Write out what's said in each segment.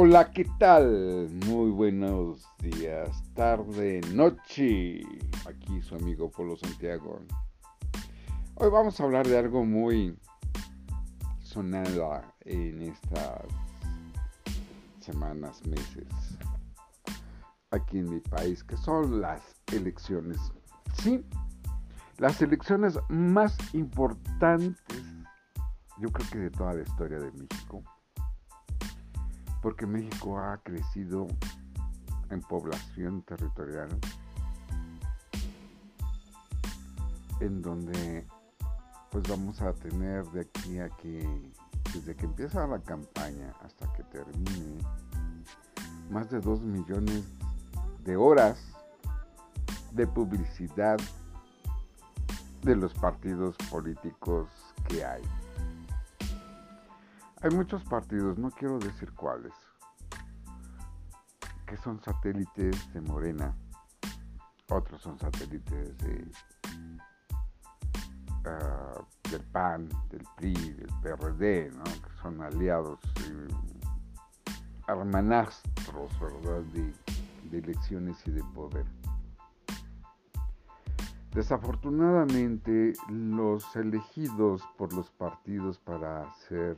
Hola, ¿qué tal? Muy buenos días, tarde, noche. Aquí su amigo Polo Santiago. Hoy vamos a hablar de algo muy sonado en estas semanas, meses, aquí en mi país, que son las elecciones. Sí, las elecciones más importantes, yo creo que de toda la historia de México porque México ha crecido en población territorial, en donde pues vamos a tener de aquí a que, desde que empieza la campaña hasta que termine, más de 2 millones de horas de publicidad de los partidos políticos que hay. Hay muchos partidos, no quiero decir cuáles, que son satélites de Morena, otros son satélites de, ah, del PAN, del PRI, del PRD, que son aliados, hermanastros ¿verdad? De, de elecciones y de poder. Desafortunadamente, los elegidos por los partidos para ser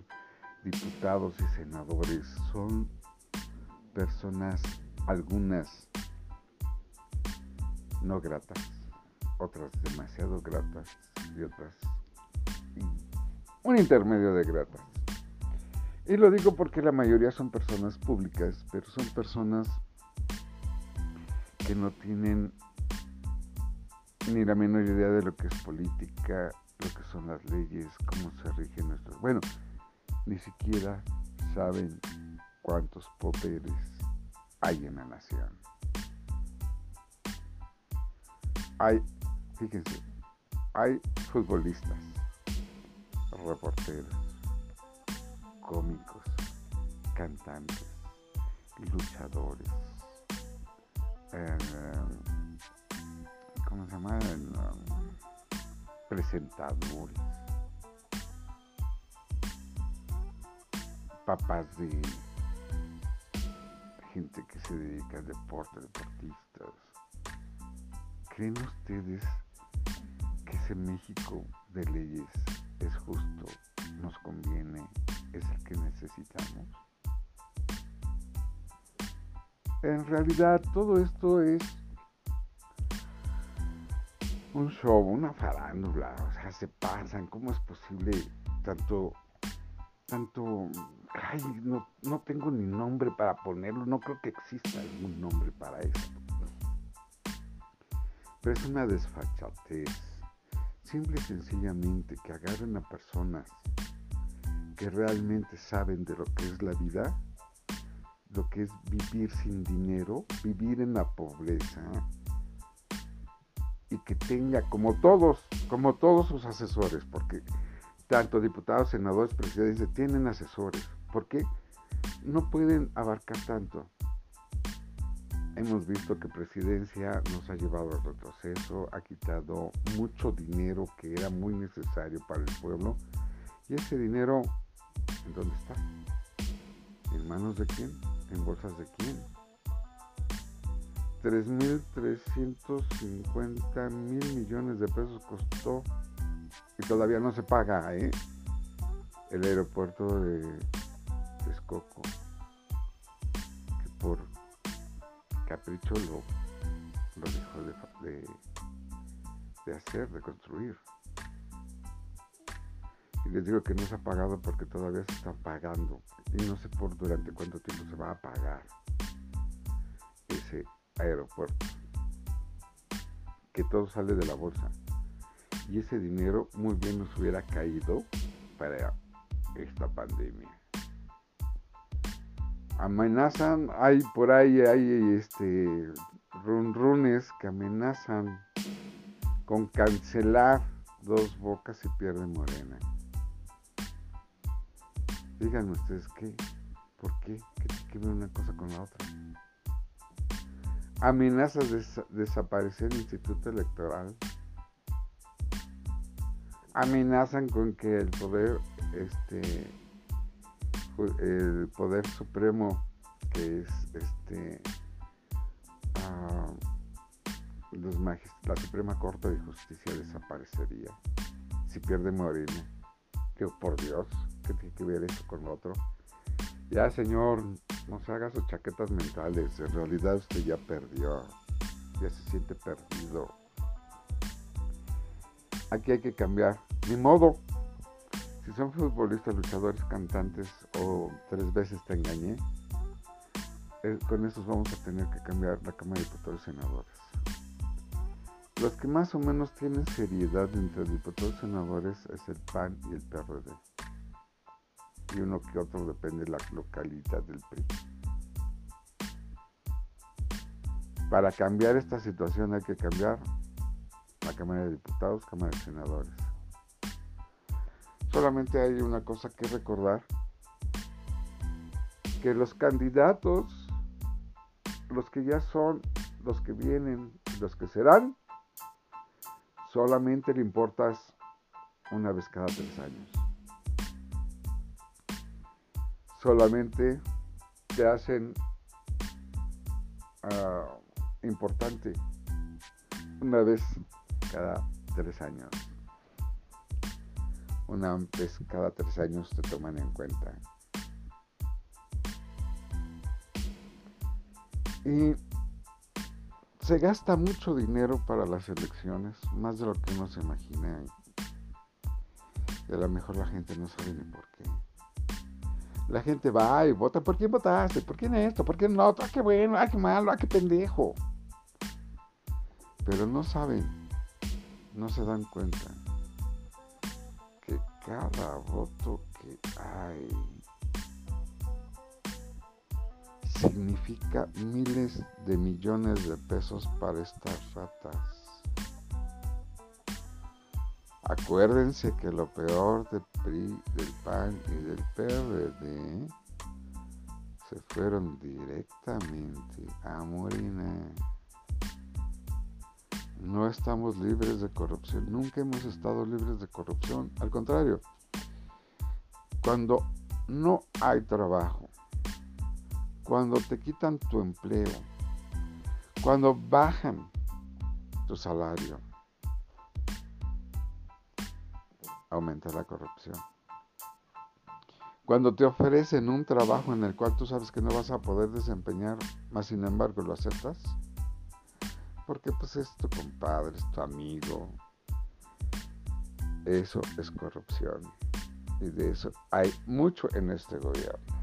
diputados y senadores son personas, algunas no gratas, otras demasiado gratas y otras un intermedio de gratas. Y lo digo porque la mayoría son personas públicas, pero son personas que no tienen ni la menor idea de lo que es política, lo que son las leyes, cómo se rigen nuestros... Bueno, ni siquiera saben cuántos poderes hay en la nación. Hay, fíjense, hay futbolistas, reporteros, cómicos, cantantes, luchadores, eh, ¿cómo se llama? presentadores papás de gente que se dedica al deporte, deportistas. ¿Creen ustedes que ese México de leyes es justo, nos conviene, es el que necesitamos? En realidad todo esto es un show, una farándula, o sea, se pasan, ¿cómo es posible tanto, tanto ay, no, no tengo ni nombre para ponerlo, no creo que exista algún nombre para esto. Pero es una desfachatez. Simple y sencillamente que agarren a personas que realmente saben de lo que es la vida, lo que es vivir sin dinero, vivir en la pobreza, y que tenga como todos, como todos sus asesores, porque tanto diputados, senadores, presidentes tienen asesores, porque no pueden abarcar tanto. Hemos visto que presidencia nos ha llevado al retroceso, ha quitado mucho dinero que era muy necesario para el pueblo. ¿Y ese dinero en dónde está? ¿En manos de quién? ¿En bolsas de quién? 3.350 mil millones de pesos costó y todavía no se paga ¿eh? el aeropuerto de Texcoco, que por capricho lo, dejó de, de, hacer, de construir. Y les digo que no se ha pagado porque todavía se está pagando. Y no sé por durante cuánto tiempo se va a pagar ese aeropuerto. Que todo sale de la bolsa. Y ese dinero muy bien nos hubiera caído para esta pandemia amenazan, hay por ahí, hay este runrunes que amenazan con cancelar dos bocas y pierde Morena. Díganme ustedes qué, por qué, qué tiene que una cosa con la otra. Amenazas de desaparecer el Instituto Electoral. Amenazan con que el poder este, el Poder Supremo que es este ah, los la Suprema Corte de Justicia desaparecería si pierde Morena. Que por Dios, ¿qué tiene que ver eso con lo otro? Ya, señor, no se haga sus chaquetas mentales. En realidad usted ya perdió. Ya se siente perdido. Aquí hay que cambiar. Ni modo. Si son futbolistas, luchadores, cantantes o tres veces te engañé, eh, con esos vamos a tener que cambiar la Cámara de Diputados y Senadores. Los que más o menos tienen seriedad entre diputados y senadores es el PAN y el PRD. Y uno que otro depende de la localidad del PRI. Para cambiar esta situación hay que cambiar Cámara de Diputados, Cámara de Senadores. Solamente hay una cosa que recordar, que los candidatos, los que ya son, los que vienen, los que serán, solamente le importas una vez cada tres años. Solamente te hacen ah, importante una vez cada tres años. Una vez cada tres años te toman en cuenta. Y se gasta mucho dinero para las elecciones, más de lo que uno se imagina. Y a lo mejor la gente no sabe ni por qué. La gente va y vota. ¿Por quién votaste? ¿Por quién esto? ¿Por quién no? Ah, qué bueno, ah, qué malo, ah, qué pendejo. Pero no saben, no se dan cuenta que cada voto que hay significa miles de millones de pesos para estas ratas. Acuérdense que lo peor del PRI, del PAN y del PRD se fueron directamente a Morena. No estamos libres de corrupción, nunca hemos estado libres de corrupción. Al contrario, cuando no hay trabajo, cuando te quitan tu empleo, cuando bajan tu salario, aumenta la corrupción. Cuando te ofrecen un trabajo en el cual tú sabes que no vas a poder desempeñar, más sin embargo lo aceptas, porque pues es tu compadre, es tu amigo. Eso es corrupción. Y de eso hay mucho en este gobierno.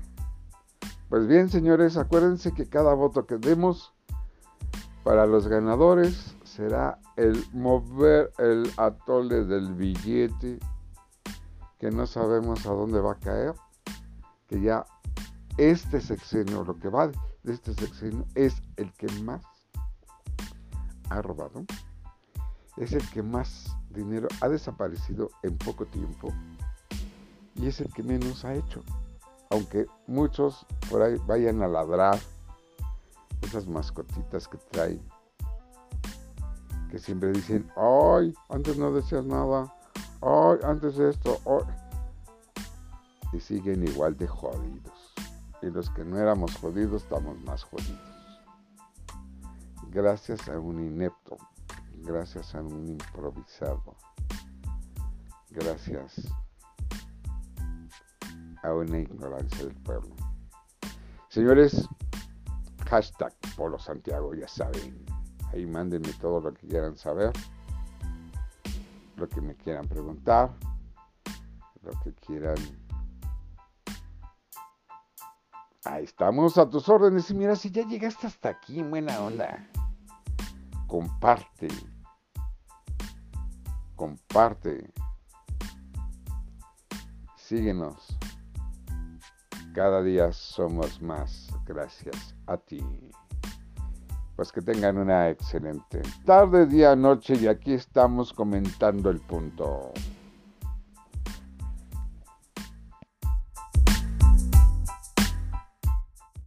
Pues bien, señores, acuérdense que cada voto que demos para los ganadores será el mover el atole del billete, que no sabemos a dónde va a caer, que ya este sexenio, lo que va de este sexenio, es el que más ha robado, es el que más dinero ha desaparecido en poco tiempo y es el que menos ha hecho aunque muchos por ahí vayan a ladrar esas mascotitas que traen, que siempre dicen, ay, antes no decías nada, ay, antes esto, y siguen igual de jodidos. Y los que no éramos jodidos estamos más jodidos. Gracias a un inepto, gracias a un improvisado, gracias a una ignorancia del pueblo. Señores, hashtag Polo Santiago, ya saben. Ahí mándenme todo lo que quieran saber, lo que me quieran preguntar, lo que quieran. Ahí estamos a tus órdenes. Y mira, si ya llegaste hasta aquí, buena onda. Comparte. Comparte. Síguenos. Cada día somos más gracias a ti. Pues que tengan una excelente tarde, día, noche y aquí estamos comentando el punto.